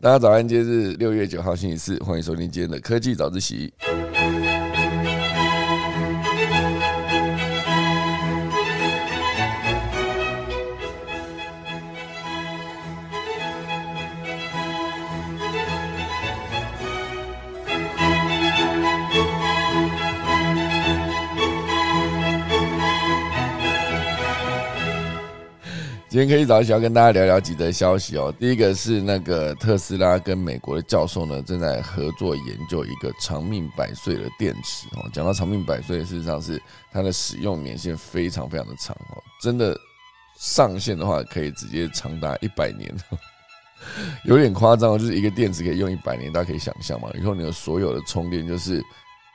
大家早安，今天是六月九号星期四，欢迎收听今天的科技早自习。今天可以早起要跟大家聊聊几则消息哦。第一个是那个特斯拉跟美国的教授呢正在合作研究一个长命百岁的电池哦。讲到长命百岁，事实上是它的使用年限非常非常的长哦，真的上线的话可以直接长达一百年，有点夸张哦。就是一个电池可以用一百年，大家可以想象嘛。以后你的所有的充电就是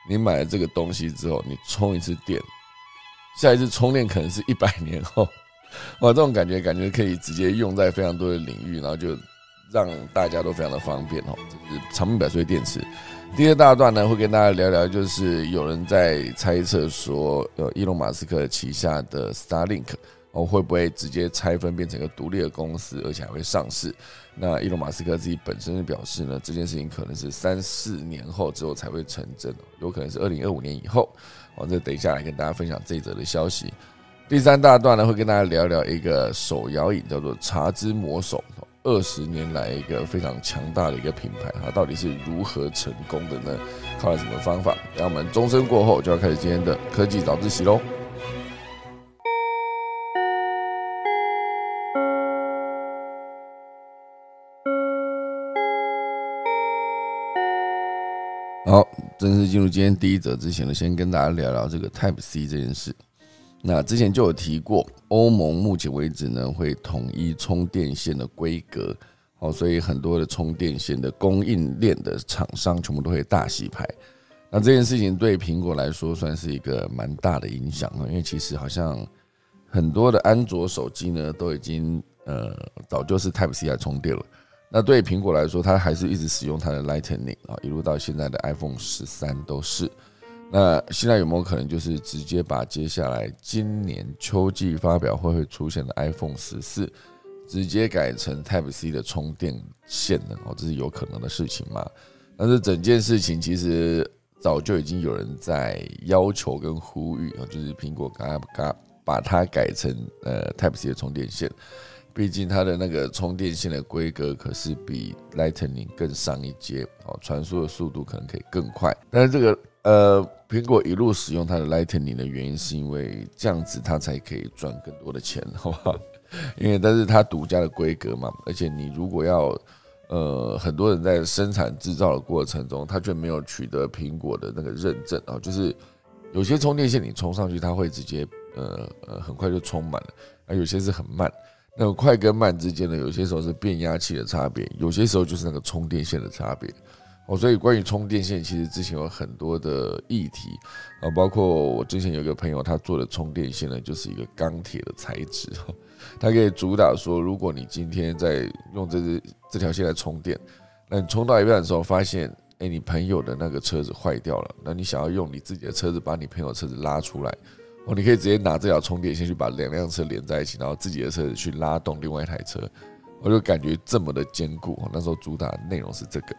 你买了这个东西之后，你充一次电，下一次充电可能是一百年后。哇，这种感觉感觉可以直接用在非常多的领域，然后就让大家都非常的方便哦。这是长命百岁电池。第二大段呢，会跟大家聊聊，就是有人在猜测说，呃，伊隆马斯克旗下的 Starlink 哦，会不会直接拆分变成一个独立的公司，而且还会上市？那伊隆马斯克自己本身就表示呢，这件事情可能是三四年后之后才会成真，有可能是二零二五年以后。哦，这等一下来跟大家分享这一则的消息。第三大段呢，会跟大家聊聊一个手摇饮，叫做茶之魔手，二十年来一个非常强大的一个品牌，它到底是如何成功的呢？靠了什么方法？让我们钟声过后就要开始今天的科技早自习喽。好，正式进入今天第一则之前呢，先跟大家聊聊这个 Type C 这件事。那之前就有提过，欧盟目前为止呢会统一充电线的规格，哦，所以很多的充电线的供应链的厂商全部都会大洗牌。那这件事情对苹果来说算是一个蛮大的影响啊，因为其实好像很多的安卓手机呢都已经呃早就是 Type C 来充电了。那对苹果来说，它还是一直使用它的 Lightning 啊，一路到现在的 iPhone 十三都是。那现在有没有可能就是直接把接下来今年秋季发表会会出现的 iPhone 十四直接改成 Type C 的充电线呢？哦，这是有可能的事情吗？但是整件事情其实早就已经有人在要求跟呼吁啊，就是苹果赶快把把它改成呃 Type C 的充电线，毕竟它的那个充电线的规格可是比 Lightning 更上一阶哦，传输的速度可能可以更快，但是这个。呃，苹果一路使用它的 Lightning 的原因，是因为这样子它才可以赚更多的钱，好不好？因为但是它独家的规格嘛，而且你如果要呃很多人在生产制造的过程中，他却没有取得苹果的那个认证啊，就是有些充电线你充上去，它会直接呃呃很快就充满了，而有些是很慢。那个快跟慢之间呢，有些时候是变压器的差别，有些时候就是那个充电线的差别。哦，所以关于充电线，其实之前有很多的议题啊，包括我之前有一个朋友，他做的充电线呢，就是一个钢铁的材质，它可以主打说，如果你今天在用这支这条线来充电，那你充到一半的时候发现，哎，你朋友的那个车子坏掉了，那你想要用你自己的车子把你朋友车子拉出来，哦，你可以直接拿这条充电线去把两辆车连在一起，然后自己的车子去拉动另外一台车，我就感觉这么的坚固。那时候主打内容是这个。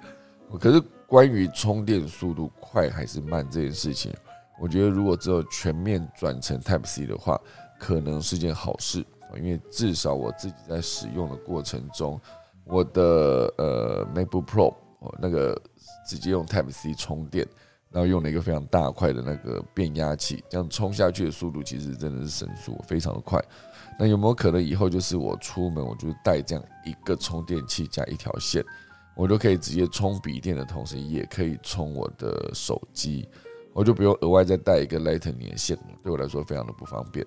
可是关于充电速度快还是慢这件事情，我觉得如果只有全面转成 Type C 的话，可能是件好事因为至少我自己在使用的过程中，我的呃 MacBook Pro 那个直接用 Type C 充电，然后用了一个非常大块的那个变压器，这样充下去的速度其实真的是神速，非常的快。那有没有可能以后就是我出门，我就带这样一个充电器加一条线？我就可以直接充笔电的同时，也可以充我的手机，我就不用额外再带一个 Lightning 的线，对我来说非常的不方便。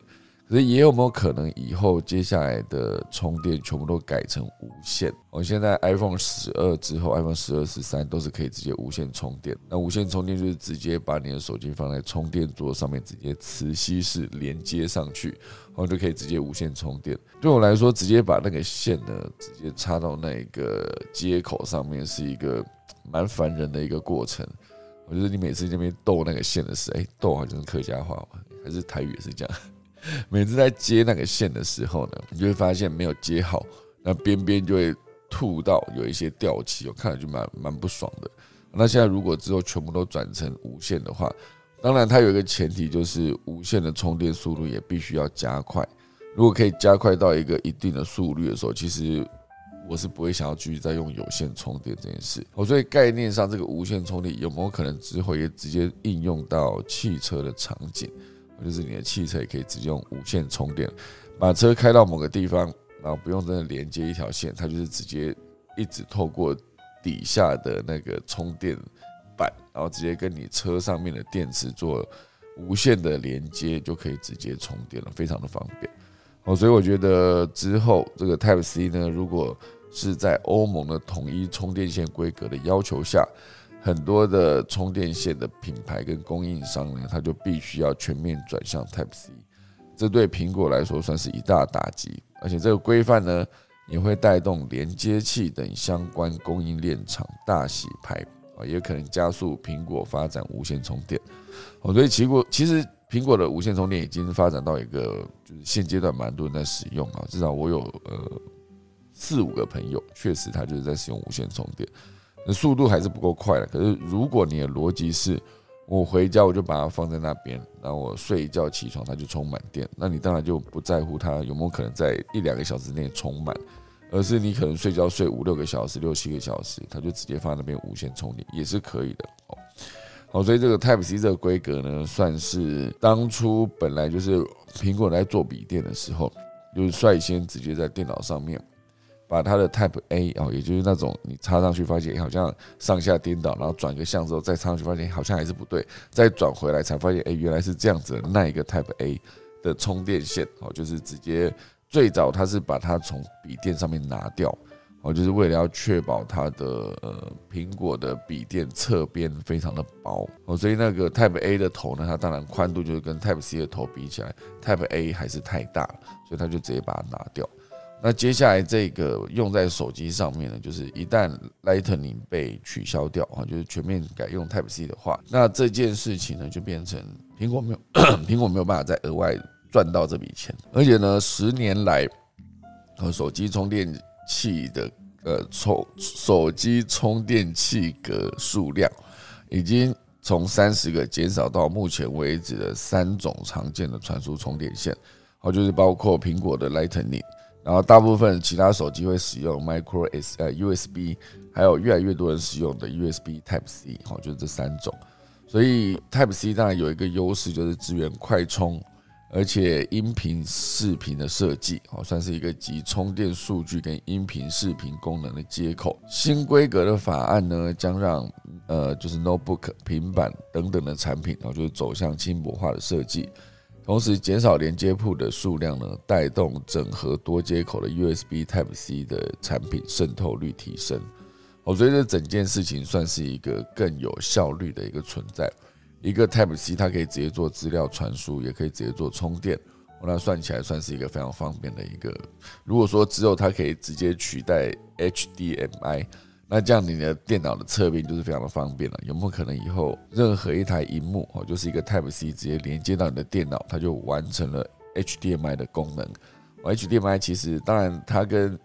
可是也有没有可能以后接下来的充电全部都改成无线？我现在 iPhone 十二之后，iPhone 十二、十三都是可以直接无线充电。那无线充电就是直接把你的手机放在充电座上面，直接磁吸式连接上去，然后就可以直接无线充电。对我来说，直接把那个线呢，直接插到那个接口上面，是一个蛮烦人的一个过程。我觉得你每次这边逗那个线的时候，哎，逗好像客家话还是台语也是这样。每次在接那个线的时候呢，你就会发现没有接好，那边边就会吐到有一些掉漆，我看了就蛮蛮不爽的。那现在如果之后全部都转成无线的话，当然它有一个前提就是无线的充电速度也必须要加快。如果可以加快到一个一定的速率的时候，其实我是不会想要继续再用有线充电这件事。哦，所以概念上这个无线充电有没有可能之后也直接应用到汽车的场景？就是你的汽车也可以直接用无线充电，把车开到某个地方，然后不用真的连接一条线，它就是直接一直透过底下的那个充电板，然后直接跟你车上面的电池做无线的连接，就可以直接充电了，非常的方便。哦，所以我觉得之后这个 Type C 呢，如果是在欧盟的统一充电线规格的要求下。很多的充电线的品牌跟供应商呢，它就必须要全面转向 Type C，这对苹果来说算是一大打击。而且这个规范呢，也会带动连接器等相关供应链厂大洗牌啊，也可能加速苹果发展无线充电。哦，所以其果其实苹果的无线充电已经发展到一个就是现阶段蛮多人在使用啊，至少我有呃四五个朋友，确实他就是在使用无线充电。速度还是不够快的。可是如果你的逻辑是，我回家我就把它放在那边，然后我睡一觉起床它就充满电，那你当然就不在乎它有没有可能在一两个小时内充满，而是你可能睡觉睡五六个小时、六七个小时，它就直接放在那边无线充电也是可以的。哦，好，所以这个 Type C 这个规格呢，算是当初本来就是苹果在做笔电的时候，就是率先直接在电脑上面。把它的 Type A 哦，也就是那种你插上去发现好像上下颠倒，然后转个向之后再插上去发现好像还是不对，再转回来才发现哎原来是这样子的那一个 Type A 的充电线哦，就是直接最早它是把它从笔电上面拿掉哦，就是为了要确保它的呃苹果的笔电侧边非常的薄哦，所以那个 Type A 的头呢，它当然宽度就是跟 Type C 的头比起来，Type A 还是太大了，所以它就直接把它拿掉。那接下来这个用在手机上面呢，就是一旦 Lightning 被取消掉啊，就是全面改用 Type C 的话，那这件事情呢就变成苹果没有 苹果没有办法再额外赚到这笔钱，而且呢，十年来和手机充电器的呃充手机充电器格数量已经从三十个减少到目前为止的三种常见的传输充电线，好，就是包括苹果的 Lightning。然后大部分其他手机会使用 Micro S 呃 USB，还有越来越多人使用的 USB Type C，好，就是这三种。所以 Type C 当然有一个优势，就是支援快充，而且音频、视频的设计，好，算是一个集充电数据跟音频、视频功能的接口。新规格的法案呢，将让呃就是 Notebook、平板等等的产品，然后就是走向轻薄化的设计。同时减少连接铺的数量呢，带动整合多接口的 USB Type C 的产品渗透率提升。我觉得整件事情算是一个更有效率的一个存在。一个 Type C 它可以直接做资料传输，也可以直接做充电。那算起来算是一个非常方便的一个。如果说之后它可以直接取代 HDMI。那这样你的电脑的侧边就是非常的方便了。有没有可能以后任何一台荧幕哦，就是一个 Type C 直接连接到你的电脑，它就完成了 HDMI 的功能？HDMI 其实当然它跟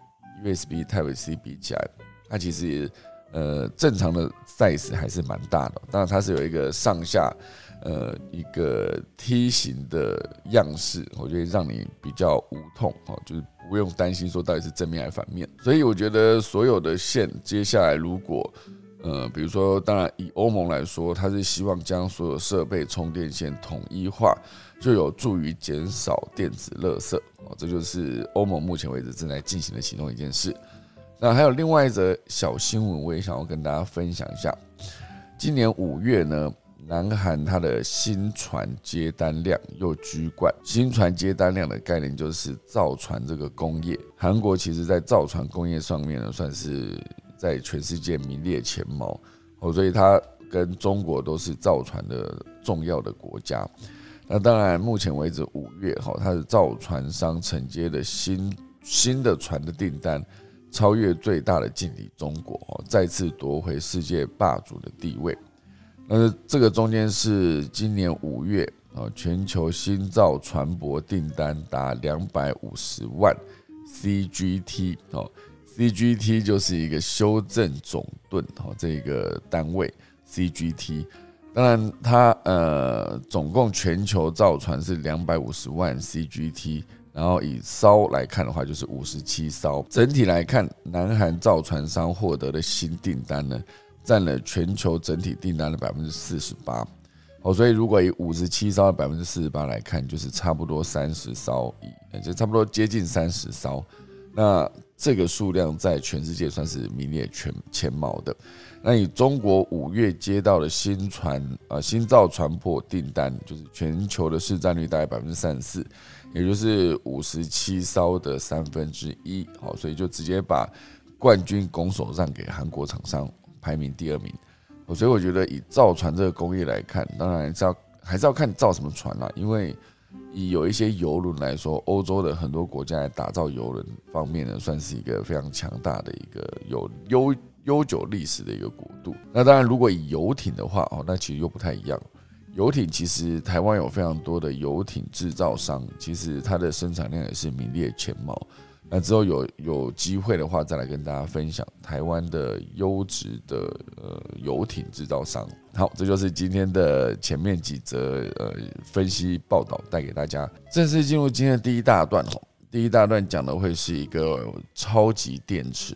USB Type C 比起来，它其实呃正常的 size 还是蛮大的。当然它是有一个上下。呃，一个梯形的样式，我觉得让你比较无痛哦，就是不用担心说到底是正面还是反面。所以我觉得所有的线，接下来如果呃，比如说，当然以欧盟来说，它是希望将所有设备充电线统一化，就有助于减少电子垃圾哦。这就是欧盟目前为止正在进行的其中一件事。那还有另外一则小新闻，我也想要跟大家分享一下。今年五月呢。南韩它的新船接单量又居冠。新船接单量的概念就是造船这个工业，韩国其实在造船工业上面呢，算是在全世界名列前茅哦，所以它跟中国都是造船的重要的国家。那当然，目前为止五月哈，它的造船商承接的新新的船的订单，超越最大的劲敌中国，再次夺回世界霸主的地位。那这个中间是今年五月啊，全球新造船舶订单达两百五十万 CGT 哦 CGT 就是一个修正总吨哦，这个单位 CGT。当然，它呃总共全球造船是两百五十万 CGT，然后以艘来看的话，就是五十七艘。整体来看，南韩造船商获得的新订单呢，占了全球整体订单的百分之四十八。哦，所以如果以五十七艘的百分之四十八来看，就是差不多三十艘，以就差不多接近三十艘。那这个数量在全世界算是名列前前茅的。那以中国五月接到的新船啊新造船舶订单，就是全球的市占率大概百分之三十四，也就是五十七艘的三分之一。好，所以就直接把冠军拱手让给韩国厂商，排名第二名。所以我觉得以造船这个工业来看，当然是要还是要看造什么船啦。因为以有一些游轮来说，欧洲的很多国家来打造游轮方面呢，算是一个非常强大的一个有悠悠久历史的一个国度。那当然，如果以游艇的话哦，那其实又不太一样。游艇其实台湾有非常多的游艇制造商，其实它的生产量也是名列前茅。那之后有有机会的话，再来跟大家分享台湾的优质的呃游艇制造商。好，这就是今天的前面几则呃分析报道带给大家。正式进入今天的第一大段，第一大段讲的会是一个超级电池。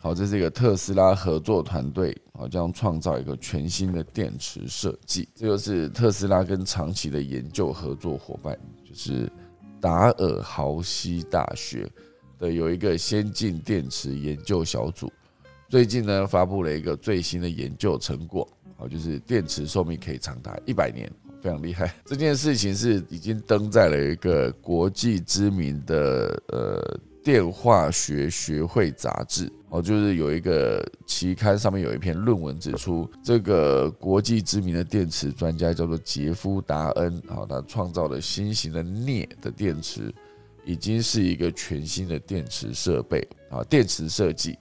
好，这是一个特斯拉合作团队好将创造一个全新的电池设计。这就是特斯拉跟长期的研究合作伙伴，就是达尔豪西大学。的有一个先进电池研究小组，最近呢发布了一个最新的研究成果，好，就是电池寿命可以长达一百年，非常厉害。这件事情是已经登在了一个国际知名的呃电化学学会杂志，哦，就是有一个期刊上面有一篇论文指出，这个国际知名的电池专家叫做杰夫达恩，好，他创造了新型的镍的电池。已经是一个全新的电池设备啊，电池设计。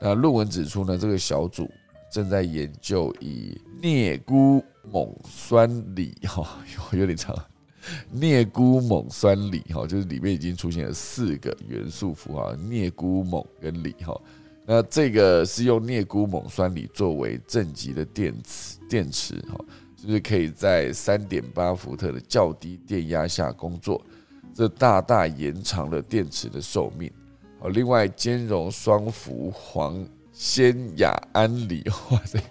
那论文指出呢，这个小组正在研究以镍钴锰酸锂哈，有点长，镍钴锰酸锂哈，就是里面已经出现了四个元素符号，镍钴锰跟锂哈。那这个是用镍钴锰酸锂作为正极的电池，电池哈，是不是可以在三点八伏特的较低电压下工作？这大大延长了电池的寿命。好，另外兼容双氟磺酰亚胺锂。哇塞，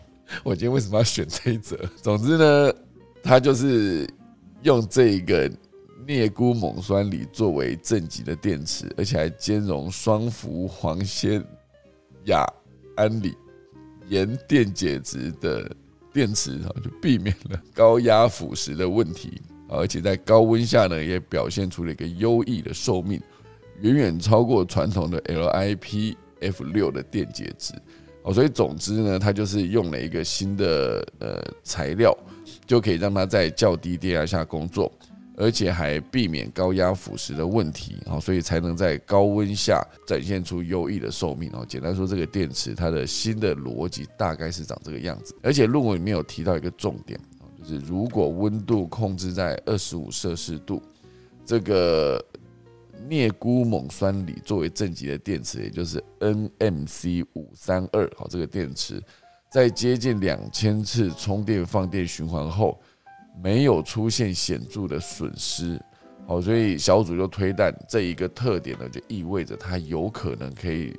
我今天为什么要选这一则？总之呢，它就是用这个镍钴锰酸锂作为正极的电池，而且还兼容双氟磺酰亚胺锂盐电解质的电池，哈，就避免了高压腐蚀的问题。而且在高温下呢，也表现出了一个优异的寿命，远远超过传统的 LiPF 六的电解质。哦，所以总之呢，它就是用了一个新的呃材料，就可以让它在较低电压下工作，而且还避免高压腐蚀的问题。哦，所以才能在高温下展现出优异的寿命。哦，简单说，这个电池它的新的逻辑大概是长这个样子。而且论文里面有提到一个重点。就是如果温度控制在二十五摄氏度，这个镍钴锰酸锂作为正极的电池，也就是 NMC 五三二，好，这个电池在接近两千次充电放电循环后，没有出现显著的损失，好，所以小组就推断这一个特点呢，就意味着它有可能可以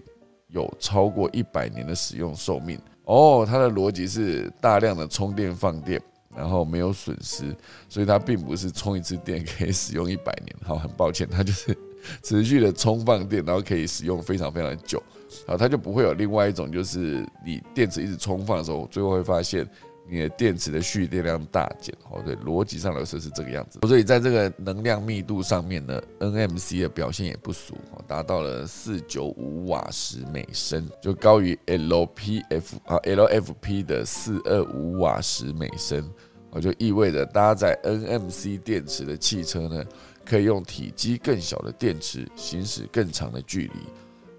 有超过一百年的使用寿命。哦，它的逻辑是大量的充电放电。然后没有损失，所以它并不是充一次电可以使用一百年。好，很抱歉，它就是 持续的充放电，然后可以使用非常非常久。好，它就不会有另外一种，就是你电池一直充放的时候，最后会发现。你的电池的蓄电量大减，哦，对，逻辑上来说是这个样子。所以在这个能量密度上面呢，NMC 的表现也不俗哦，达到了四九五瓦时每升，就高于 LPF 啊 LFP 的四二五瓦时每升，哦，就意味着搭载 NMC 电池的汽车呢，可以用体积更小的电池行驶更长的距离。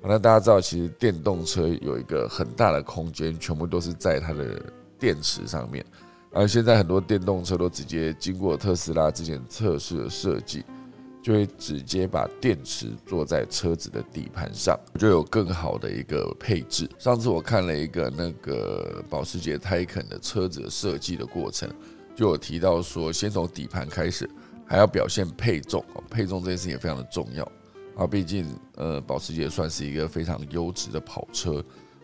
那大家知道，其实电动车有一个很大的空间，全部都是在它的。电池上面，而现在很多电动车都直接经过特斯拉之前测试的设计，就会直接把电池做在车子的底盘上，就有更好的一个配置。上次我看了一个那个保时捷泰肯的车子设计的过程，就有提到说，先从底盘开始，还要表现配重，配重这件事情也非常的重要啊。毕竟，呃，保时捷算是一个非常优质的跑车。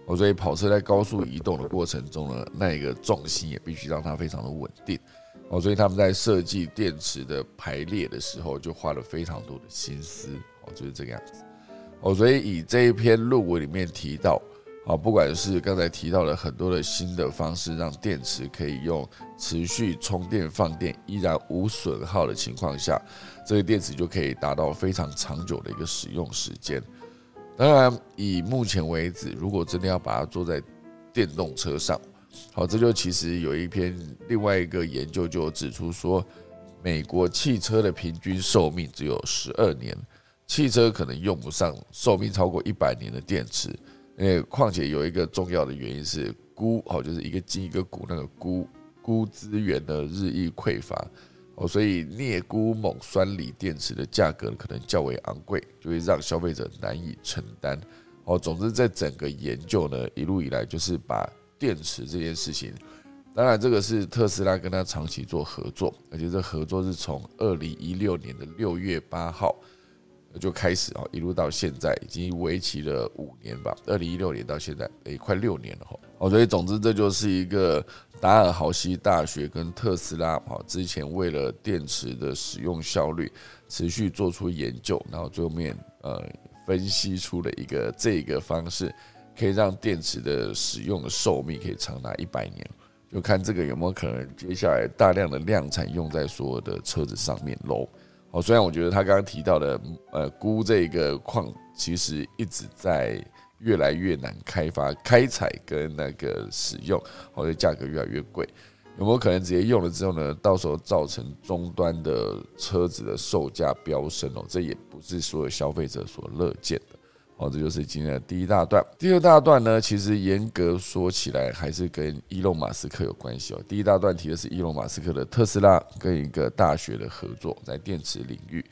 哦，所以跑车在高速移动的过程中呢，那一个重心也必须让它非常的稳定。哦，所以他们在设计电池的排列的时候，就花了非常多的心思。哦，就是这个样子。哦，所以以这一篇论文里面提到，啊，不管是刚才提到了很多的新的方式，让电池可以用持续充电放电依然无损耗的情况下，这个电池就可以达到非常长久的一个使用时间。当然，以目前为止，如果真的要把它做在电动车上，好，这就其实有一篇另外一个研究就指出说，美国汽车的平均寿命只有十二年，汽车可能用不上寿命超过一百年的电池。因为况且有一个重要的原因是钴，好，就是一个金一个钴，那个钴钴资源的日益匮乏。哦，所以镍钴锰酸锂电池的价格可能较为昂贵，就会让消费者难以承担。哦，总之，在整个研究呢，一路以来就是把电池这件事情，当然这个是特斯拉跟他长期做合作，而且这合作是从二零一六年的六月八号就开始啊，一路到现在已经为期了五年吧，二零一六年到现在，诶，快六年了哈。哦，所以总之这就是一个。达尔豪西大学跟特斯拉哈，之前为了电池的使用效率，持续做出研究，然后最后面呃分析出了一个这个方式，可以让电池的使用的寿命可以长达一百年。就看这个有没有可能接下来大量的量产用在所有的车子上面喽。哦，虽然我觉得他刚刚提到的呃钴这个矿，其实一直在。越来越难开发、开采跟那个使用，或者价格越来越贵，有没有可能直接用了之后呢？到时候造成终端的车子的售价飙升哦，这也不是所有消费者所乐见的哦。这就是今天的第一大段。第二大段呢，其实严格说起来还是跟伊隆马斯克有关系哦。第一大段提的是伊隆马斯克的特斯拉跟一个大学的合作，在电池领域。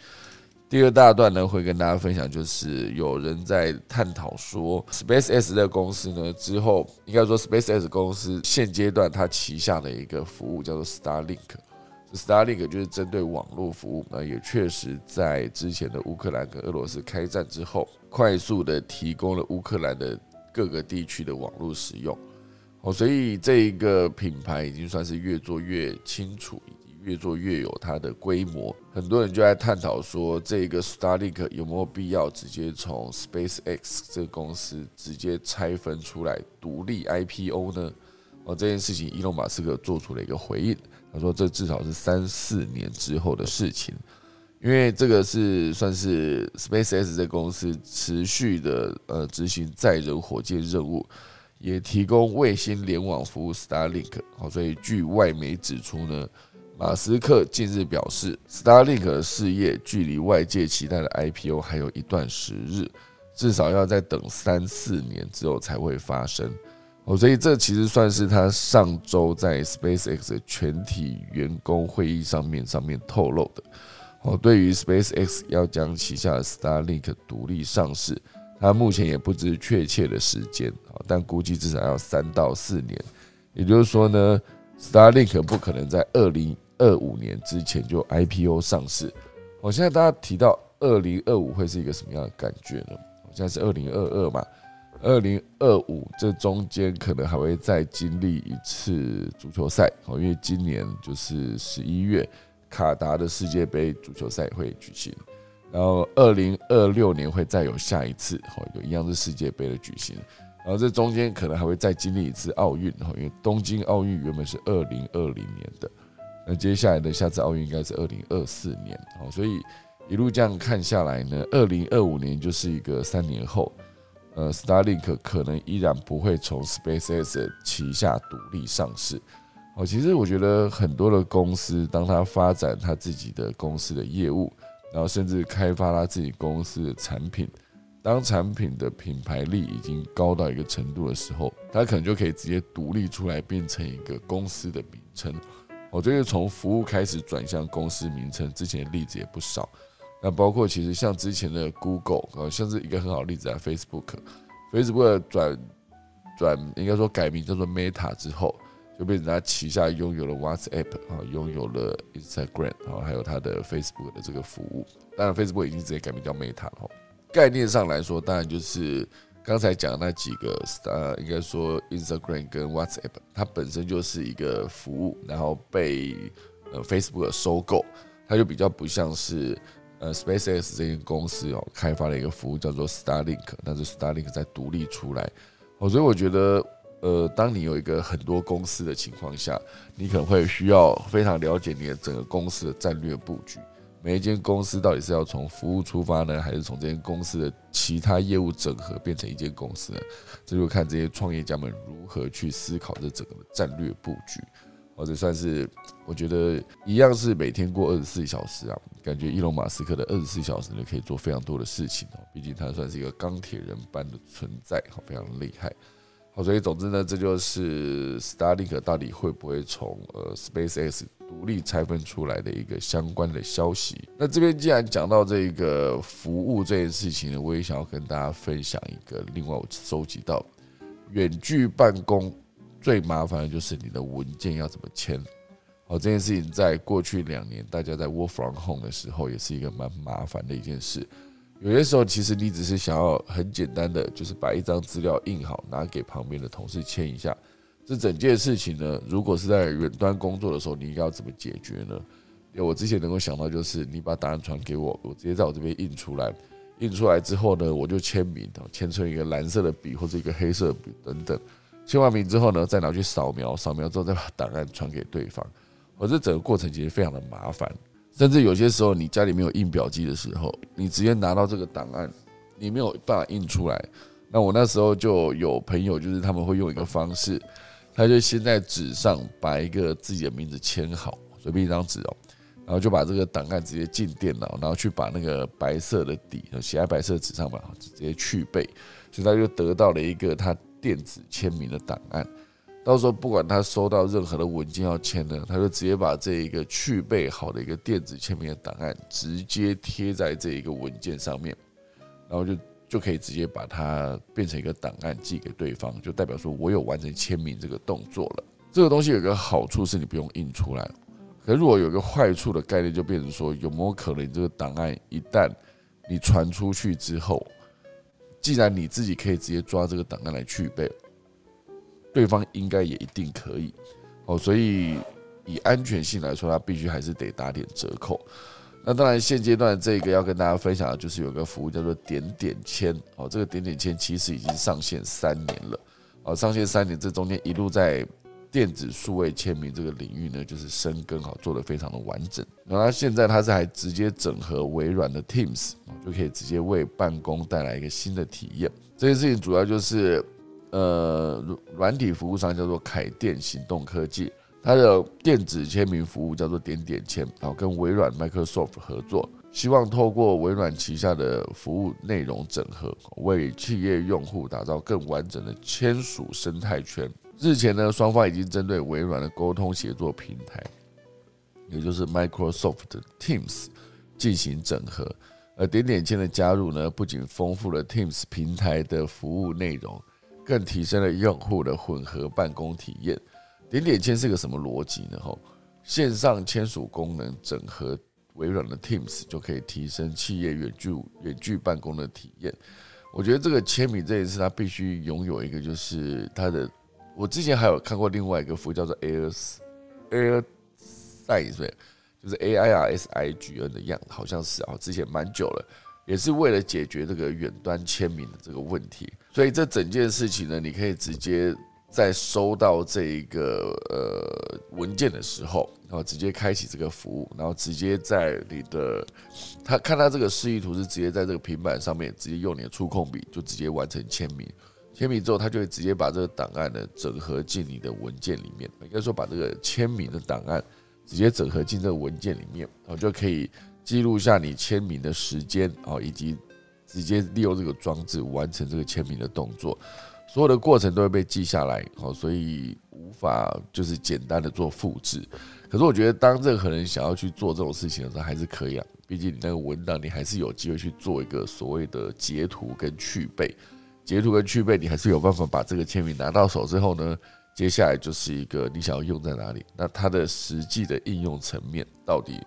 第二大段呢，会跟大家分享，就是有人在探讨说，Space X 的公司呢，之后应该说 Space X 公司现阶段它旗下的一个服务叫做 Starlink，Starlink 就是针对网络服务，那也确实在之前的乌克兰跟俄罗斯开战之后，快速的提供了乌克兰的各个地区的网络使用，哦，所以这一个品牌已经算是越做越清楚。越做越有它的规模，很多人就在探讨说，这个 Starlink 有没有必要直接从 SpaceX 这个公司直接拆分出来独立 IPO 呢？哦，这件事情，伊隆马斯克做出了一个回应，他说这至少是三四年之后的事情，因为这个是算是 SpaceX 这公司持续的呃执行载人火箭任务，也提供卫星联网服务 Starlink。好，所以据外媒指出呢。马斯克近日表示，Starlink 事业距离外界期待的 IPO 还有一段时日，至少要再等三四年之后才会发生。哦，所以这其实算是他上周在 SpaceX 全体员工会议上面上面透露的。哦，对于 SpaceX 要将旗下的 Starlink 独立上市，他目前也不知确切的时间，但估计至少要三到四年。也就是说呢，Starlink 不可能在二零二五年之前就 IPO 上市，我现在大家提到二零二五会是一个什么样的感觉呢？现在是二零二二嘛，二零二五这中间可能还会再经历一次足球赛哦，因为今年就是十一月卡达的世界杯足球赛会举行，然后二零二六年会再有下一次哦，有一样是世界杯的举行，然后这中间可能还会再经历一次奥运哦，因为东京奥运原本是二零二零年的。那接下来的下次奥运应该是二零二四年哦，所以一路这样看下来呢，二零二五年就是一个三年后，呃，Starlink 可能依然不会从 SpaceX 旗下独立上市哦。其实我觉得很多的公司，当他发展他自己的公司的业务，然后甚至开发他自己公司的产品，当产品的品牌力已经高到一个程度的时候，他可能就可以直接独立出来，变成一个公司的名称。我这个从服务开始转向公司名称，之前的例子也不少。那包括其实像之前的 Google 啊，像是一个很好例子啊，Facebook，Facebook 转转应该说改名叫做 Meta 之后，就变成它旗下拥有了 WhatsApp 啊，拥有了 Instagram 啊，还有它的 Facebook 的这个服务。当然，Facebook 已经直接改名叫 Meta 了。概念上来说，当然就是刚才讲那几个，呃，应该说 Instagram 跟 WhatsApp，它本身就是一个服务，然后被呃 Facebook 收购，它就比较不像是。呃，SpaceX 这间公司哦，开发了一个服务叫做 Starlink，但是 Starlink 在独立出来哦，所以我觉得，呃，当你有一个很多公司的情况下，你可能会需要非常了解你的整个公司的战略布局，每一间公司到底是要从服务出发呢，还是从这间公司的其他业务整合变成一间公司呢？这就看这些创业家们如何去思考这整个的战略布局。或者算是，我觉得一样是每天过二十四小时啊，感觉伊隆马斯克的二十四小时呢可以做非常多的事情哦，毕竟他算是一个钢铁人般的存在，好，非常厉害。好，所以总之呢，这就是 Starlink 到底会不会从呃 SpaceX 独立拆分出来的一个相关的消息。那这边既然讲到这个服务这件事情呢，我也想要跟大家分享一个另外我收集到远距办公。最麻烦的就是你的文件要怎么签，好，这件事情在过去两年，大家在 work from home 的时候，也是一个蛮麻烦的一件事。有些时候，其实你只是想要很简单的，就是把一张资料印好，拿给旁边的同事签一下。这整件事情呢，如果是在远端工作的时候，你应该要怎么解决呢？因为我之前能够想到，就是你把答案传给我，我直接在我这边印出来，印出来之后呢，我就签名，签成一个蓝色的笔或者一个黑色的笔等等。签完名之后呢，再拿去扫描，扫描之后再把档案传给对方。而这整个过程其实非常的麻烦，甚至有些时候你家里没有印表机的时候，你直接拿到这个档案，你没有办法印出来。那我那时候就有朋友，就是他们会用一个方式，他就先在纸上把一个自己的名字签好，随便一张纸哦，然后就把这个档案直接进电脑，然后去把那个白色的底写在白色纸上吧，直接去背，所以他就得到了一个他。电子签名的档案，到时候不管他收到任何的文件要签呢，他就直接把这一个去备好的一个电子签名的档案直接贴在这一个文件上面，然后就就可以直接把它变成一个档案寄给对方，就代表说我有完成签名这个动作了。这个东西有个好处是你不用印出来，可如果有个坏处的概念就变成说有没有可能这个档案一旦你传出去之后。既然你自己可以直接抓这个档案来去背，对方应该也一定可以哦。所以以安全性来说，它必须还是得打点折扣。那当然，现阶段这个要跟大家分享的就是有个服务叫做点点签哦。这个点点签其实已经上线三年了哦，上线三年，这中间一路在。电子数位签名这个领域呢，就是深耕好，做的非常的完整。然后现在它是还直接整合微软的 Teams，就可以直接为办公带来一个新的体验。这件事情主要就是，呃，软体服务商叫做凯电行动科技，它的电子签名服务叫做点点签，然后跟微软 Microsoft 合作，希望透过微软旗下的服务内容整合，为企业用户打造更完整的签署生态圈。日前呢，双方已经针对微软的沟通协作平台，也就是 Microsoft Teams 进行整合。而点点签的加入呢，不仅丰富了 Teams 平台的服务内容，更提升了用户的混合办公体验。点点签是个什么逻辑呢？吼，线上签署功能整合微软的 Teams，就可以提升企业远距远距办公的体验。我觉得这个签名这一次，它必须拥有一个，就是它的。我之前还有看过另外一个服务叫做 Air Air Sign，就是 A I R S I G N 的样，好像是啊，之前蛮久了，也是为了解决这个远端签名的这个问题。所以这整件事情呢，你可以直接在收到这一个呃文件的时候，然后直接开启这个服务，然后直接在你的他看他这个示意图是直接在这个平板上面直接用你的触控笔就直接完成签名。签名之后，他就会直接把这个档案呢整合进你的文件里面。应该说，把这个签名的档案直接整合进这个文件里面，然后就可以记录下你签名的时间啊，以及直接利用这个装置完成这个签名的动作。所有的过程都会被记下来，好，所以无法就是简单的做复制。可是我觉得，当任何人想要去做这种事情的时候，还是可以啊。毕竟你那个文档你还是有机会去做一个所谓的截图跟去背，截图跟去背你还是有办法把这个签名拿到手之后呢，接下来就是一个你想要用在哪里，那它的实际的应用层面到底，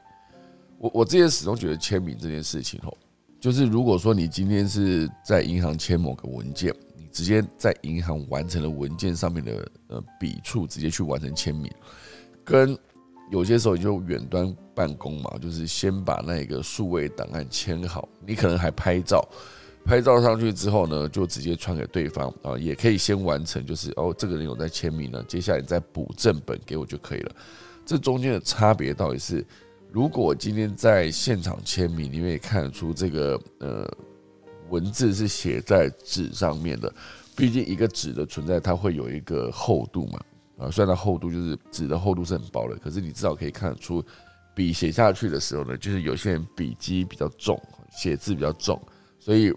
我我之前始终觉得签名这件事情哦，就是如果说你今天是在银行签某个文件。直接在银行完成了文件上面的呃笔触，直接去完成签名，跟有些时候就远端办公嘛，就是先把那个数位档案签好，你可能还拍照，拍照上去之后呢，就直接传给对方啊，也可以先完成，就是哦，这个人有在签名呢，接下来你再补正本给我就可以了。这中间的差别到底是，如果今天在现场签名，你们也看得出这个呃。文字是写在纸上面的，毕竟一个纸的存在，它会有一个厚度嘛，啊，虽然它厚度就是纸的厚度是很薄的，可是你至少可以看得出，笔写下去的时候呢，就是有些人笔迹比较重，写字比较重，所以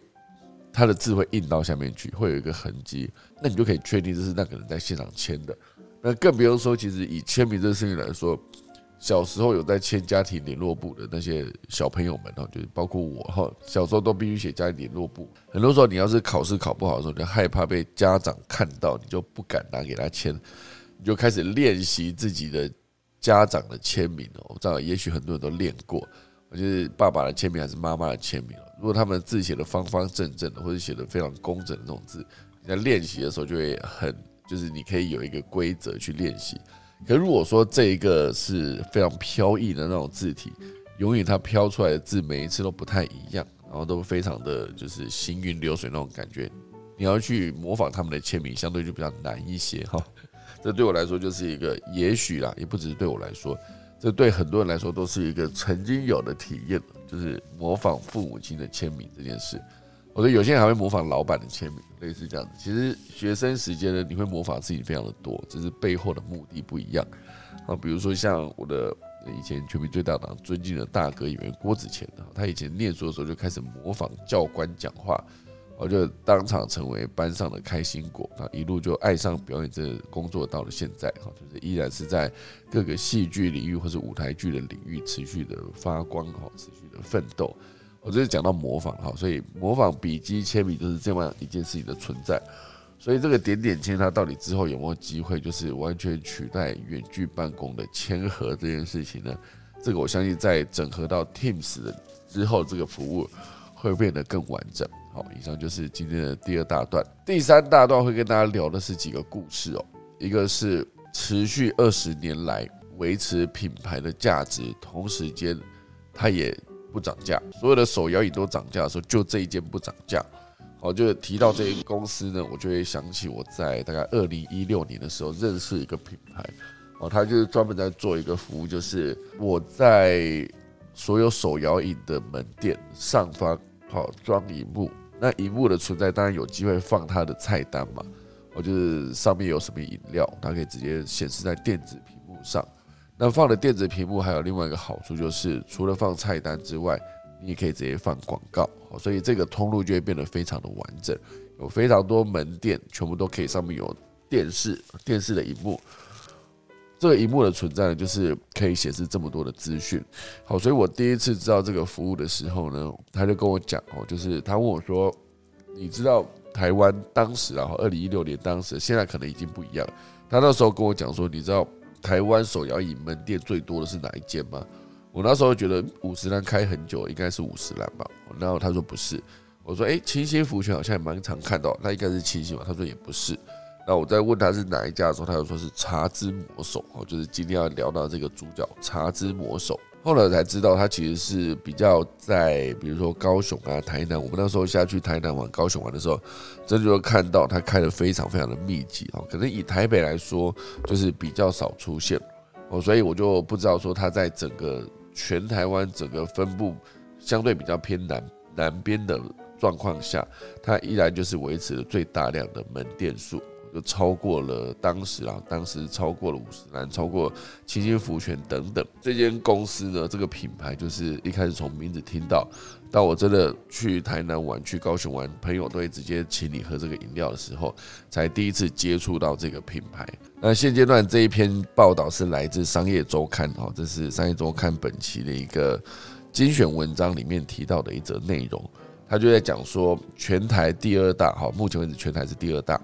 他的字会印到下面去，会有一个痕迹，那你就可以确定这是那个人在现场签的，那更不用说，其实以签名这个事情来说。小时候有在签家庭联络簿的那些小朋友们哈，就是包括我哈，小时候都必须写家庭联络簿。很多时候你要是考试考不好的时候，你就害怕被家长看到，你就不敢拿给他签，你就开始练习自己的家长的签名哦。我知道，也许很多人都练过，就是爸爸的签名还是妈妈的签名如果他们字写的方方正正的，或者写的非常工整的那种字，你在练习的时候就会很，就是你可以有一个规则去练习。可如果说这一个是非常飘逸的那种字体，永远它飘出来的字每一次都不太一样，然后都非常的就是行云流水那种感觉，你要去模仿他们的签名，相对就比较难一些哈。这对我来说就是一个，也许啦，也不只是对我来说，这对很多人来说都是一个曾经有的体验，就是模仿父母亲的签名这件事。我觉得有些人还会模仿老板的签名，类似这样子。其实学生时间呢，你会模仿自己非常的多，只是背后的目的不一样。啊，比如说像我的以前全民最大党尊敬的大哥演员郭子乾，他以前念书的时候就开始模仿教官讲话，我就当场成为班上的开心果啊，一路就爱上表演这工作，到了现在哈，就是依然是在各个戏剧领域或是舞台剧的领域持续的发光哈，持续的奋斗。我这是讲到模仿哈，所以模仿笔记签名就是这样一件事情的存在。所以这个点点签它到底之后有没有机会，就是完全取代远距办公的签合这件事情呢？这个我相信在整合到 Teams 的之后，这个服务会变得更完整。好，以上就是今天的第二大段，第三大段会跟大家聊的是几个故事哦。一个是持续二十年来维持品牌的价值，同时间它也。不涨价，所有的手摇椅都涨价的时候，就这一件不涨价。好，就提到这个公司呢，我就会想起我在大概二零一六年的时候认识一个品牌，哦，他就是专门在做一个服务，就是我在所有手摇椅的门店上方好装荧幕，那荧幕的存在当然有机会放它的菜单嘛，我就是上面有什么饮料，它可以直接显示在电子屏幕上。那放的电子屏幕还有另外一个好处，就是除了放菜单之外，你也可以直接放广告，所以这个通路就会变得非常的完整，有非常多门店全部都可以上面有电视，电视的荧幕，这个荧幕的存在呢，就是可以显示这么多的资讯。好，所以我第一次知道这个服务的时候呢，他就跟我讲哦，就是他问我说，你知道台湾当时然后二零一六年当时，现在可能已经不一样，他那时候跟我讲说，你知道。台湾手摇椅门店最多的是哪一间吗？我那时候觉得五十岚开很久，应该是五十岚吧。然后他说不是，我说哎，清新福泉好像也蛮常看到，那应该是清新吧？他说也不是。那我在问他是哪一家的时候，他就说是茶之魔手哦，就是今天要聊到这个主角茶之魔手。后来才知道，他其实是比较在，比如说高雄啊、台南。我们那时候下去台南玩、高雄玩的时候，真的就看到他开的非常非常的密集哦。可能以台北来说，就是比较少出现哦，所以我就不知道说他在整个全台湾整个分布相对比较偏南南边的状况下，他依然就是维持了最大量的门店数。就超过了当时啊，当时超过了五十岚，超过清新福泉等等。这间公司呢，这个品牌就是一开始从名字听到，到我真的去台南玩、去高雄玩，朋友都会直接请你喝这个饮料的时候，才第一次接触到这个品牌。那现阶段这一篇报道是来自商业周刊哦，这是商业周刊本期的一个精选文章里面提到的一则内容，他就在讲说，全台第二大，好，目前为止全台是第二大，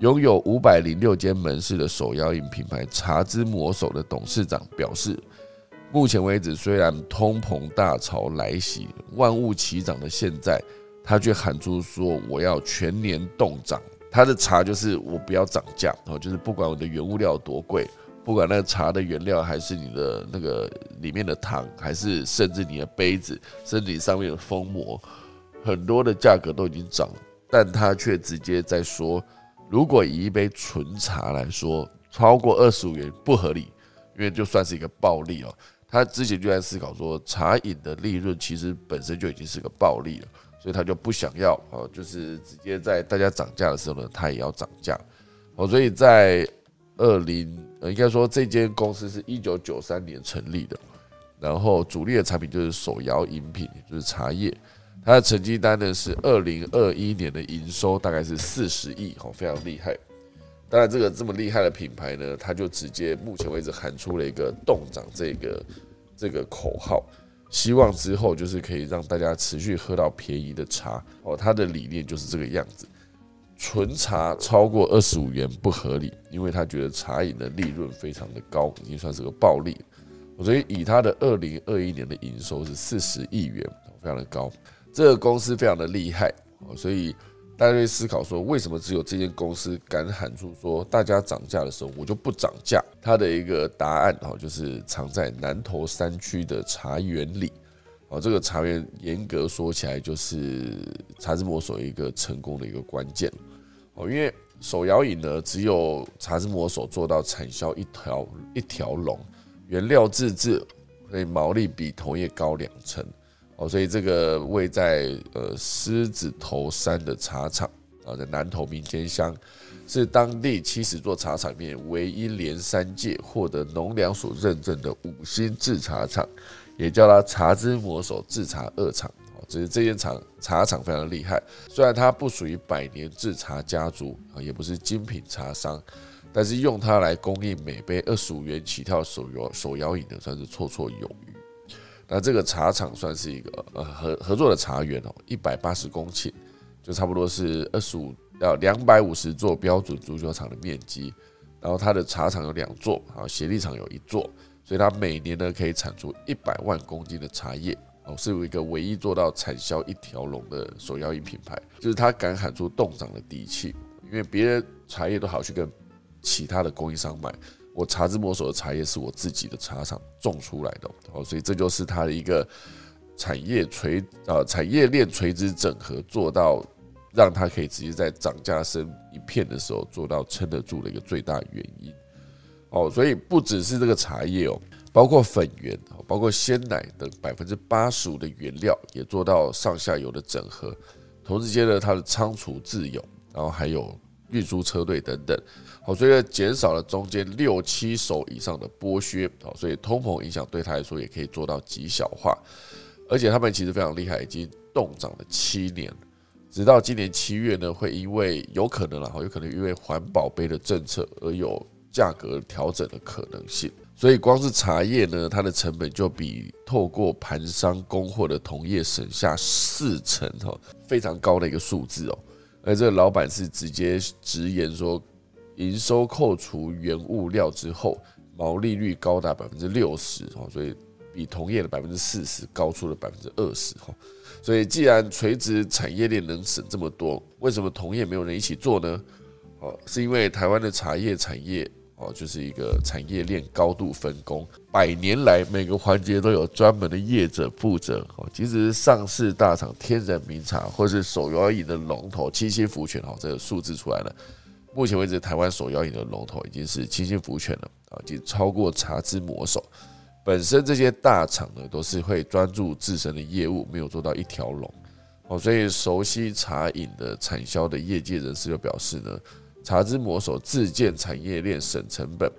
拥有五百零六间门市的手摇饮品牌茶之魔手的董事长表示，目前为止虽然通膨大潮来袭，万物齐涨的现在，他却喊出说我要全年冻涨。他的茶就是我不要涨价哦，就是不管我的原物料多贵，不管那个茶的原料还是你的那个里面的糖，还是甚至你的杯子，甚至你上面的封膜，很多的价格都已经涨，但他却直接在说，如果以一杯纯茶来说，超过二十五元不合理，因为就算是一个暴利哦。他之前就在思考说，茶饮的利润其实本身就已经是个暴利了。所以他就不想要哦，就是直接在大家涨价的时候呢，他也要涨价哦。所以在二零呃，应该说这间公司是一九九三年成立的，然后主力的产品就是手摇饮品，就是茶叶。它的成绩单呢是二零二一年的营收大概是四十亿哦，非常厉害。当然，这个这么厉害的品牌呢，他就直接目前为止喊出了一个“冻涨”这个这个口号。希望之后就是可以让大家持续喝到便宜的茶哦，他的理念就是这个样子。纯茶超过二十五元不合理，因为他觉得茶饮的利润非常的高，已经算是个暴利。所以以他的二零二一年的营收是四十亿元，非常的高。这个公司非常的厉害，所以。大家会思考说，为什么只有这间公司敢喊出说，大家涨价的时候我就不涨价？它的一个答案哈，就是藏在南投山区的茶园里。哦，这个茶园严格说起来，就是茶之魔手一个成功的一个关键。哦，因为手摇饮呢，只有茶之魔手做到产销一条一条龙，原料自制，所以毛利比同业高两成。哦，所以这个位在呃狮子头山的茶厂啊，在南投民间乡，是当地七十座茶厂里面唯一连三届获得农粮署认证的五星制茶厂，也叫它茶之魔手制茶二厂。哦，只是这间厂茶厂非常厉害，虽然它不属于百年制茶家族啊，也不是精品茶商，但是用它来供应每杯二十五元起跳手摇手摇饮的，算是绰绰有余。那这个茶厂算是一个呃合合作的茶园哦，一百八十公顷，就差不多是二十五到两百五十座标准足球场的面积。然后它的茶厂有两座，啊，协力厂有一座，所以它每年呢可以产出一百万公斤的茶叶哦，是有一个唯一做到产销一条龙的手摇饮品牌，就是它敢喊出冻涨的底气，因为别人茶叶都好去跟其他的供应商买。我茶之魔手的茶叶是我自己的茶厂种出来的，哦，所以这就是它的一个产业垂呃产业链垂直整合，做到让它可以直接在涨价升一片的时候做到撑得住的一个最大原因。哦，所以不只是这个茶叶哦，包括粉圆，包括鲜奶等百分之八十五的原料也做到上下游的整合，同时间呢它的仓储自有，然后还有运输车队等等。好，所以减少了中间六七手以上的剥削，好，所以通膨影响对他来说也可以做到极小化，而且他们其实非常厉害，已经冻涨了七年，直到今年七月呢，会因为有可能了，哈，有可能因为环保杯的政策而有价格调整的可能性，所以光是茶叶呢，它的成本就比透过盘商供货的同业省下四成，哈，非常高的一个数字哦，那这个老板是直接直言说。营收扣除原物料之后，毛利率高达百分之六十哦，所以比同业的百分之四十高出了百分之二十哈。所以既然垂直产业链能省这么多，为什么同业没有人一起做呢？哦，是因为台湾的茶叶产业哦，就是一个产业链高度分工，百年来每个环节都有专门的业者负责哦。即使是上市大厂天人名茶，或是手摇饮的龙头清新福泉哦，这个数字出来了。目前为止，台湾手摇饮的龙头已经是清新福泉了啊，已经超过茶之魔手。本身这些大厂呢，都是会专注自身的业务，没有做到一条龙哦。所以熟悉茶饮的产销的业界人士就表示呢，茶之魔手自建产业链省成本，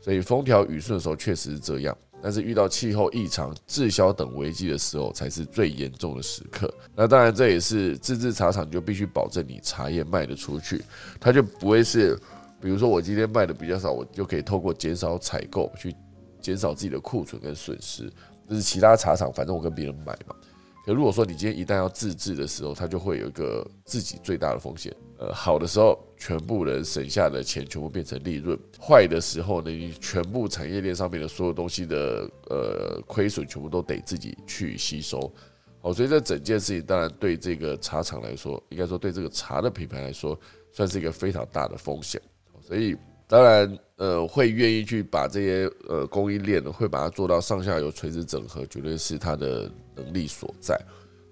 所以风调雨顺的时候确实是这样。但是遇到气候异常、滞销等危机的时候，才是最严重的时刻。那当然，这也是自制茶厂就必须保证你茶叶卖得出去，它就不会是，比如说我今天卖的比较少，我就可以透过减少采购去减少自己的库存跟损失。就是其他茶厂，反正我跟别人买嘛。可如果说你今天一旦要自制的时候，它就会有一个自己最大的风险。呃，好的时候，全部人省下的钱全部变成利润；坏的时候呢，你全部产业链上面的所有东西的呃亏损，全部都得自己去吸收。好，所以这整件事情当然对这个茶厂来说，应该说对这个茶的品牌来说，算是一个非常大的风险。所以当然，呃，会愿意去把这些呃供应链呢，会把它做到上下游垂直整合，绝对是它的能力所在。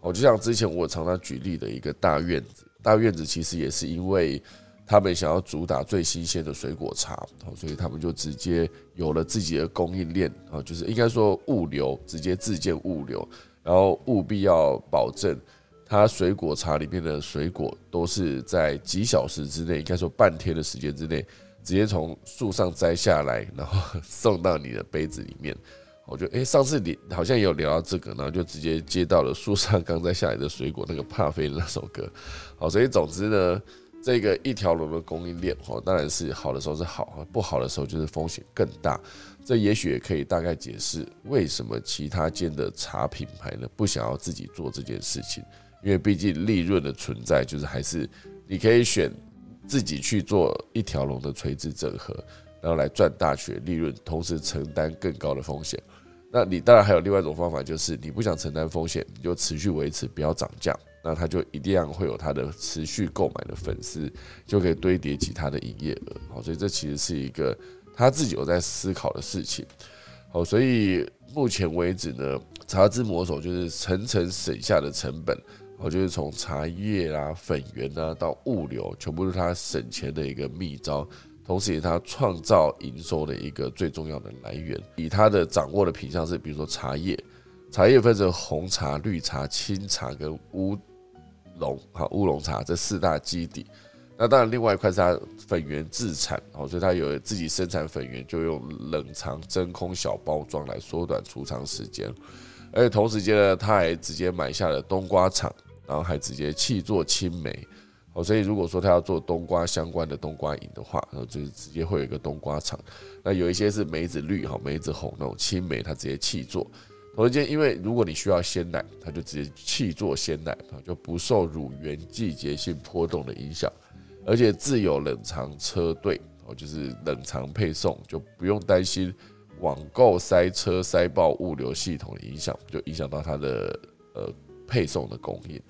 哦，就像之前我常常举例的一个大院子。大院子其实也是因为他们想要主打最新鲜的水果茶，所以他们就直接有了自己的供应链啊，就是应该说物流直接自建物流，然后务必要保证它水果茶里面的水果都是在几小时之内，应该说半天的时间之内，直接从树上摘下来，然后送到你的杯子里面。我觉得，哎，上次你好像有聊到这个，然后就直接接到了树上刚摘下来的水果那个 帕菲那首歌。好，所以总之呢，这个一条龙的供应链，哦，当然是好的时候是好，不好的时候就是风险更大。这也许也可以大概解释为什么其他间的茶品牌呢不想要自己做这件事情，因为毕竟利润的存在，就是还是你可以选自己去做一条龙的垂直整合，然后来赚大钱利润，同时承担更高的风险。那你当然还有另外一种方法，就是你不想承担风险，你就持续维持，不要涨价，那他就一定会有他的持续购买的粉丝，就可以堆叠起他的营业额。好，所以这其实是一个他自己有在思考的事情。好，所以目前为止呢，茶之魔手就是层层省下的成本，好，就是从茶叶啦、粉圆啊到物流，全部是他省钱的一个秘招。同时，也是他创造营收的一个最重要的来源。以他的掌握的品相是，比如说茶叶，茶叶分成红茶、绿茶、青茶跟乌龙，哈乌龙茶这四大基底。那当然，另外一块是它粉圆自产，哦，所以它有自己生产粉圆，就用冷藏真空小包装来缩短储藏时间。而且同时间呢，他还直接买下了冬瓜厂，然后还直接弃做青梅。哦，所以如果说他要做冬瓜相关的冬瓜饮的话，然后就是直接会有一个冬瓜厂。那有一些是梅子绿哈，梅子红那种青梅，它直接气做。同时间，因为如果你需要鲜奶，它就直接气做鲜奶啊，就不受乳源季节性波动的影响，而且自有冷藏车队，哦，就是冷藏配送，就不用担心网购塞车塞爆物流系统的影响，就影响到它的呃配送的供应。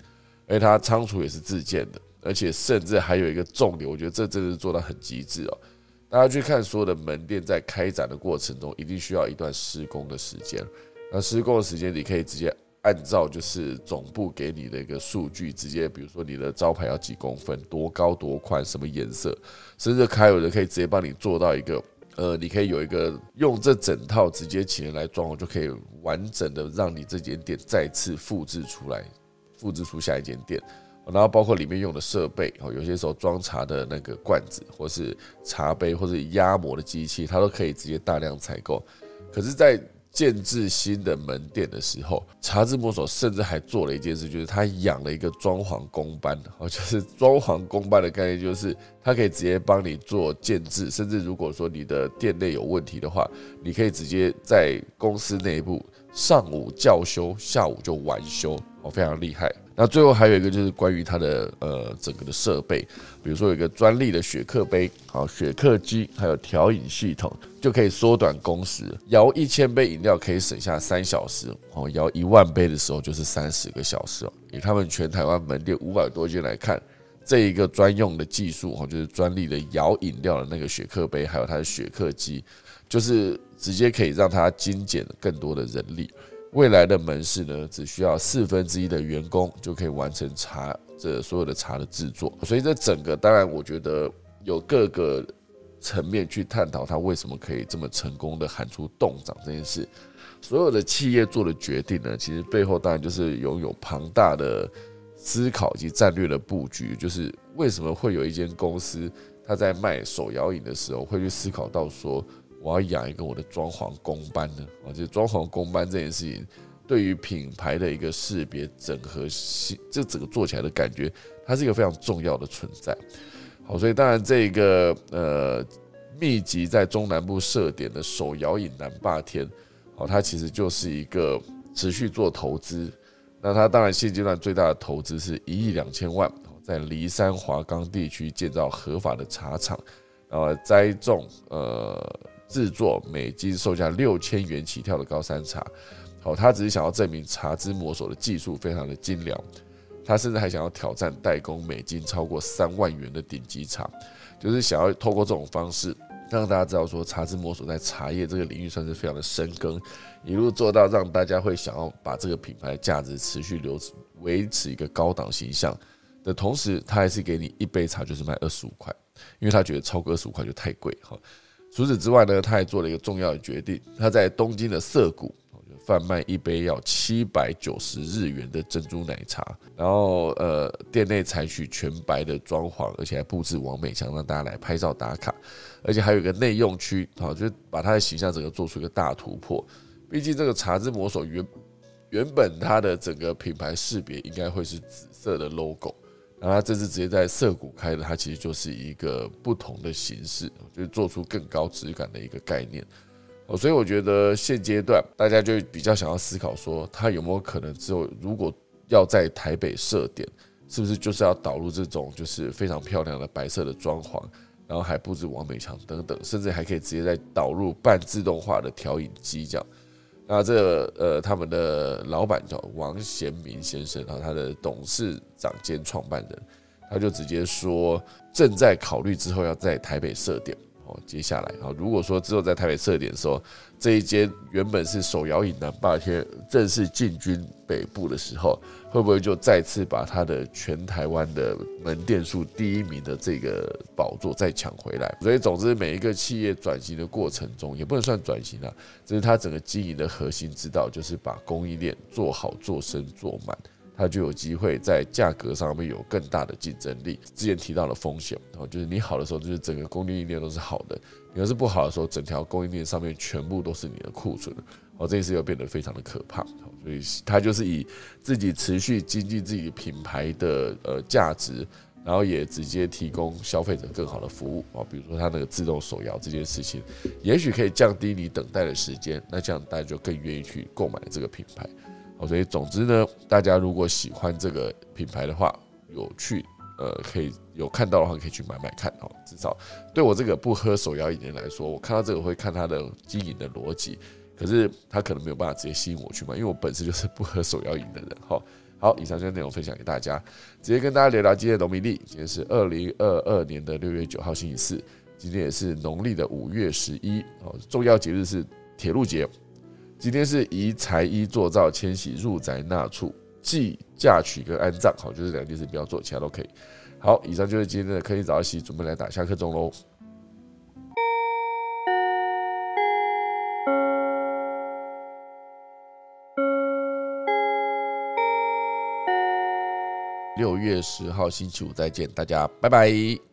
而且它仓储也是自建的。而且甚至还有一个重点，我觉得这真的是做到很极致哦。大家去看所有的门店在开展的过程中，一定需要一段施工的时间。那施工的时间，你可以直接按照就是总部给你的一个数据，直接比如说你的招牌要几公分、多高、多宽、什么颜色，甚至开有的可以直接帮你做到一个，呃，你可以有一个用这整套直接请人来装我，就可以完整的让你这间店再次复制出来，复制出下一间店。然后包括里面用的设备哦，有些时候装茶的那个罐子，或是茶杯，或者压模的机器，它都可以直接大量采购。可是，在建制新的门店的时候，茶之魔手甚至还做了一件事，就是他养了一个装潢工班，哦，就是装潢工班的概念，就是他可以直接帮你做建制，甚至如果说你的店内有问题的话，你可以直接在公司内部上午教修，下午就晚修，哦，非常厉害。那最后还有一个就是关于它的呃整个的设备，比如说有一个专利的雪克杯，好雪克机，还有调饮系统，就可以缩短工时。摇一千杯饮料可以省下三小时，哦，摇一万杯的时候就是三十个小时哦。以他们全台湾门店五百多间来看，这一个专用的技术哦，就是专利的摇饮料的那个雪克杯，还有它的雪克机，就是直接可以让它精简更多的人力。未来的门市呢，只需要四分之一的员工就可以完成茶这所有的茶的制作。所以这整个，当然我觉得有各个层面去探讨它为什么可以这么成功的喊出冻涨这件事。所有的企业做的决定呢，其实背后当然就是拥有庞大的思考及战略的布局。就是为什么会有一间公司，它在卖手摇饮的时候会去思考到说。我要养一个我的装潢工班呢，啊，就装潢工班这件事情，对于品牌的一个识别、整合性，这整个做起来的感觉，它是一个非常重要的存在。好，所以当然这个呃，密集在中南部设点的手摇饮南霸天，哦，它其实就是一个持续做投资。那它当然现阶段最大的投资是一亿两千万，在梨山华冈地区建造合法的茶厂，然后栽种呃制作每斤售价六千元起跳的高山茶。好，他只是想要证明茶之魔手的技术非常的精良，他甚至还想要挑战代工每斤超过三万元的顶级茶，就是想要透过这种方式让大家知道说茶之魔手在茶叶这个领域算是非常的深耕，一路做到让大家会想要把这个品牌的价值持续留维持一个高档形象的同时，他还是给你一杯茶就是卖二十五块，因为他觉得超过二十五块就太贵哈。除此之外呢，他还做了一个重要的决定，他在东京的涩谷。贩卖一杯要七百九十日元的珍珠奶茶，然后呃，店内采取全白的装潢，而且还布置完美墙让大家来拍照打卡，而且还有一个内用区，好，就把它的形象整个做出一个大突破。毕竟这个茶之魔手原原本它的整个品牌识别应该会是紫色的 logo，然后它这次直接在涩谷开的，它其实就是一个不同的形式，就是做出更高质感的一个概念。哦，所以我觉得现阶段大家就比较想要思考说，它有没有可能之后如果要在台北设点，是不是就是要导入这种就是非常漂亮的白色的装潢，然后还布置完美墙等等，甚至还可以直接在导入半自动化的调饮机这样。那这呃，他们的老板叫王贤明先生啊，他的董事长兼创办人，他就直接说正在考虑之后要在台北设点。哦，接下来啊，如果说之后在台北设点的时候，这一间原本是手摇饮南霸天正式进军北部的时候，会不会就再次把他的全台湾的门店数第一名的这个宝座再抢回来？所以，总之每一个企业转型的过程中，也不能算转型啊，这是他整个经营的核心之道，就是把供应链做好、做深、做满。它就有机会在价格上面有更大的竞争力。之前提到了风险，然后就是你好的时候，就是整个供应链都是好的；你要是不好的时候，整条供应链上面全部都是你的库存，哦，这一次又变得非常的可怕。所以它就是以自己持续经济自己品牌的呃价值，然后也直接提供消费者更好的服务啊。比如说它那个自动手摇这件事情，也许可以降低你等待的时间，那这样大家就更愿意去购买这个品牌。所以，总之呢，大家如果喜欢这个品牌的话，有去呃，可以有看到的话，可以去买买看哦。至少对我这个不喝手摇饮的人来说，我看到这个会看它的经营的逻辑，可是它可能没有办法直接吸引我去买，因为我本身就是不喝手摇饮的人。哈，好，以上这些内容分享给大家，直接跟大家聊聊今天的农民历。今天是二零二二年的六月九号星期四，今天也是农历的五月十一哦，重要节日是铁路节。今天是移财衣做灶迁徙入宅纳畜即嫁娶跟安葬，好，就是两件事不要做，其他都可以。好，以上就是今天的科技早起，准备来打下课钟喽。六月十号星期五再见，大家拜拜。